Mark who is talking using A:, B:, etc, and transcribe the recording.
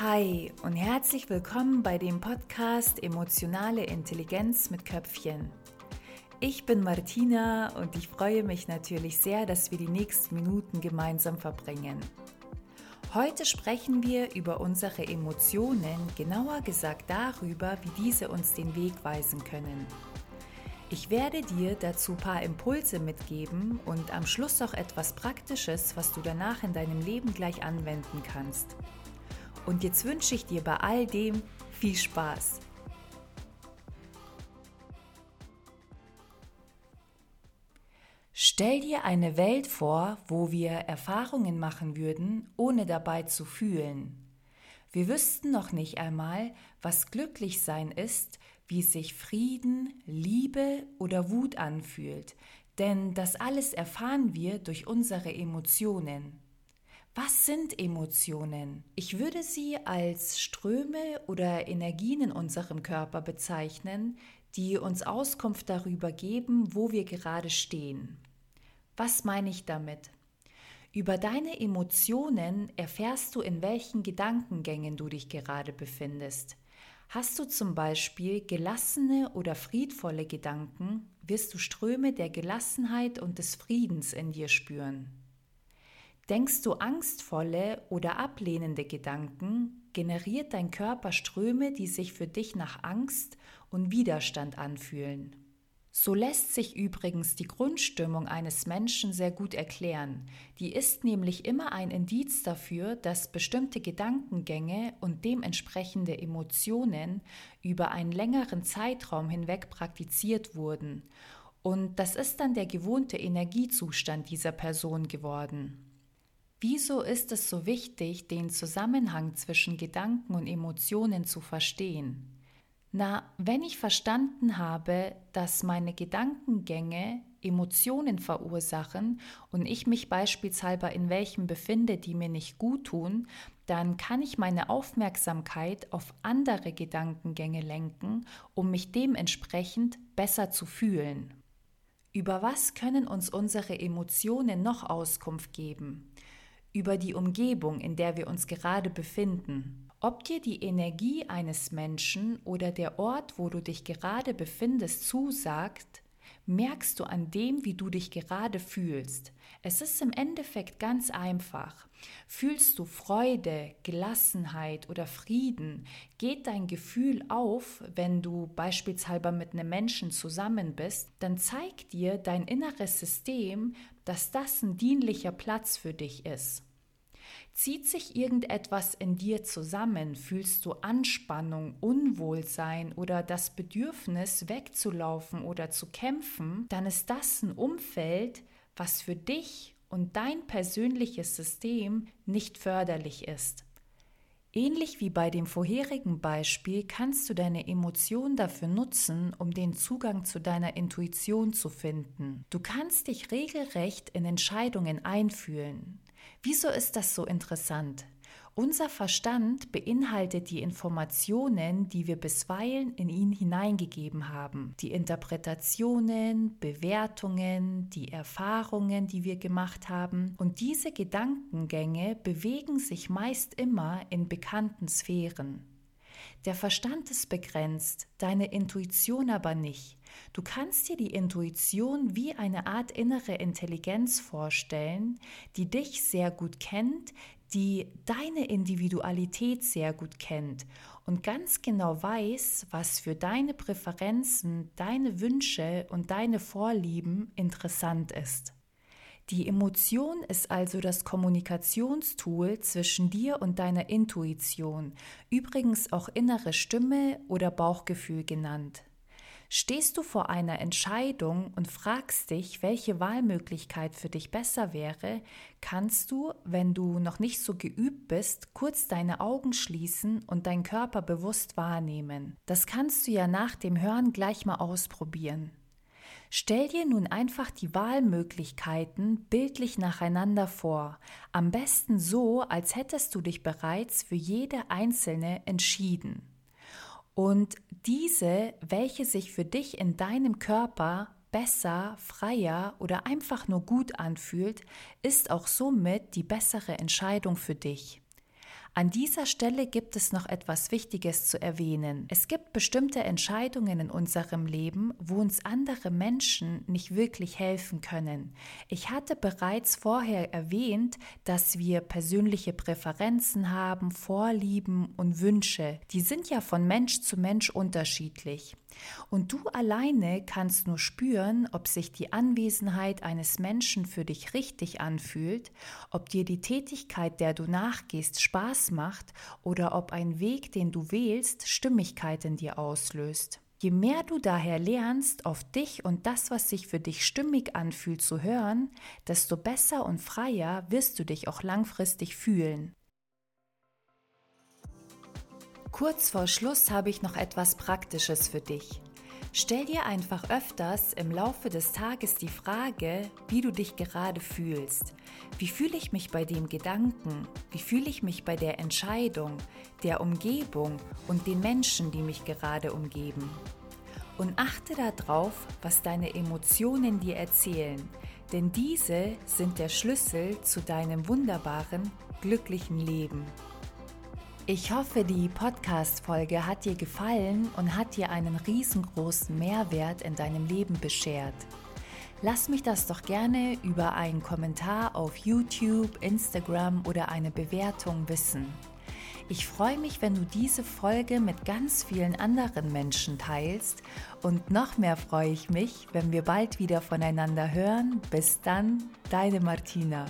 A: Hi und herzlich willkommen bei dem Podcast Emotionale Intelligenz mit Köpfchen. Ich bin Martina und ich freue mich natürlich sehr, dass wir die nächsten Minuten gemeinsam verbringen. Heute sprechen wir über unsere Emotionen, genauer gesagt darüber, wie diese uns den Weg weisen können. Ich werde dir dazu ein paar Impulse mitgeben und am Schluss auch etwas Praktisches, was du danach in deinem Leben gleich anwenden kannst. Und jetzt wünsche ich dir bei all dem viel Spaß. Stell dir eine Welt vor, wo wir Erfahrungen machen würden, ohne dabei zu fühlen. Wir wüssten noch nicht einmal, was glücklich sein ist, wie sich Frieden, Liebe oder Wut anfühlt, denn das alles erfahren wir durch unsere Emotionen. Was sind Emotionen? Ich würde sie als Ströme oder Energien in unserem Körper bezeichnen, die uns Auskunft darüber geben, wo wir gerade stehen. Was meine ich damit? Über deine Emotionen erfährst du, in welchen Gedankengängen du dich gerade befindest. Hast du zum Beispiel gelassene oder friedvolle Gedanken, wirst du Ströme der Gelassenheit und des Friedens in dir spüren. Denkst du angstvolle oder ablehnende Gedanken, generiert dein Körper Ströme, die sich für dich nach Angst und Widerstand anfühlen. So lässt sich übrigens die Grundstimmung eines Menschen sehr gut erklären. Die ist nämlich immer ein Indiz dafür, dass bestimmte Gedankengänge und dementsprechende Emotionen über einen längeren Zeitraum hinweg praktiziert wurden. Und das ist dann der gewohnte Energiezustand dieser Person geworden. Wieso ist es so wichtig, den Zusammenhang zwischen Gedanken und Emotionen zu verstehen? Na, wenn ich verstanden habe, dass meine Gedankengänge Emotionen verursachen und ich mich beispielsweise in welchem befinde, die mir nicht gut tun, dann kann ich meine Aufmerksamkeit auf andere Gedankengänge lenken, um mich dementsprechend besser zu fühlen. Über was können uns unsere Emotionen noch Auskunft geben? Über die Umgebung, in der wir uns gerade befinden. Ob dir die Energie eines Menschen oder der Ort, wo du dich gerade befindest, zusagt, merkst du an dem, wie du dich gerade fühlst. Es ist im Endeffekt ganz einfach. Fühlst du Freude, Gelassenheit oder Frieden? Geht dein Gefühl auf, wenn du beispielsweise mit einem Menschen zusammen bist? Dann zeigt dir dein inneres System, dass das ein dienlicher Platz für dich ist. Zieht sich irgendetwas in dir zusammen? Fühlst du Anspannung, Unwohlsein oder das Bedürfnis wegzulaufen oder zu kämpfen? Dann ist das ein Umfeld, was für dich und dein persönliches System nicht förderlich ist. Ähnlich wie bei dem vorherigen Beispiel kannst du deine Emotion dafür nutzen, um den Zugang zu deiner Intuition zu finden. Du kannst dich regelrecht in Entscheidungen einfühlen. Wieso ist das so interessant? Unser Verstand beinhaltet die Informationen, die wir bisweilen in ihn hineingegeben haben. Die Interpretationen, Bewertungen, die Erfahrungen, die wir gemacht haben. Und diese Gedankengänge bewegen sich meist immer in bekannten Sphären. Der Verstand ist begrenzt, deine Intuition aber nicht. Du kannst dir die Intuition wie eine Art innere Intelligenz vorstellen, die dich sehr gut kennt, die deine Individualität sehr gut kennt und ganz genau weiß, was für deine Präferenzen, deine Wünsche und deine Vorlieben interessant ist. Die Emotion ist also das Kommunikationstool zwischen dir und deiner Intuition, übrigens auch innere Stimme oder Bauchgefühl genannt. Stehst du vor einer Entscheidung und fragst dich, welche Wahlmöglichkeit für dich besser wäre, kannst du, wenn du noch nicht so geübt bist, kurz deine Augen schließen und deinen Körper bewusst wahrnehmen. Das kannst du ja nach dem Hören gleich mal ausprobieren. Stell dir nun einfach die Wahlmöglichkeiten bildlich nacheinander vor, am besten so, als hättest du dich bereits für jede einzelne entschieden. Und diese, welche sich für dich in deinem Körper besser, freier oder einfach nur gut anfühlt, ist auch somit die bessere Entscheidung für dich. An dieser Stelle gibt es noch etwas Wichtiges zu erwähnen. Es gibt bestimmte Entscheidungen in unserem Leben, wo uns andere Menschen nicht wirklich helfen können. Ich hatte bereits vorher erwähnt, dass wir persönliche Präferenzen haben, Vorlieben und Wünsche. Die sind ja von Mensch zu Mensch unterschiedlich. Und du alleine kannst nur spüren, ob sich die Anwesenheit eines Menschen für dich richtig anfühlt, ob dir die Tätigkeit, der du nachgehst, Spaß macht oder ob ein Weg, den du wählst, Stimmigkeit in dir auslöst. Je mehr du daher lernst, auf dich und das, was sich für dich stimmig anfühlt, zu hören, desto besser und freier wirst du dich auch langfristig fühlen. Kurz vor Schluss habe ich noch etwas Praktisches für dich. Stell dir einfach öfters im Laufe des Tages die Frage, wie du dich gerade fühlst. Wie fühle ich mich bei dem Gedanken? Wie fühle ich mich bei der Entscheidung, der Umgebung und den Menschen, die mich gerade umgeben? Und achte darauf, was deine Emotionen dir erzählen, denn diese sind der Schlüssel zu deinem wunderbaren, glücklichen Leben. Ich hoffe, die Podcast-Folge hat dir gefallen und hat dir einen riesengroßen Mehrwert in deinem Leben beschert. Lass mich das doch gerne über einen Kommentar auf YouTube, Instagram oder eine Bewertung wissen. Ich freue mich, wenn du diese Folge mit ganz vielen anderen Menschen teilst und noch mehr freue ich mich, wenn wir bald wieder voneinander hören. Bis dann, deine Martina.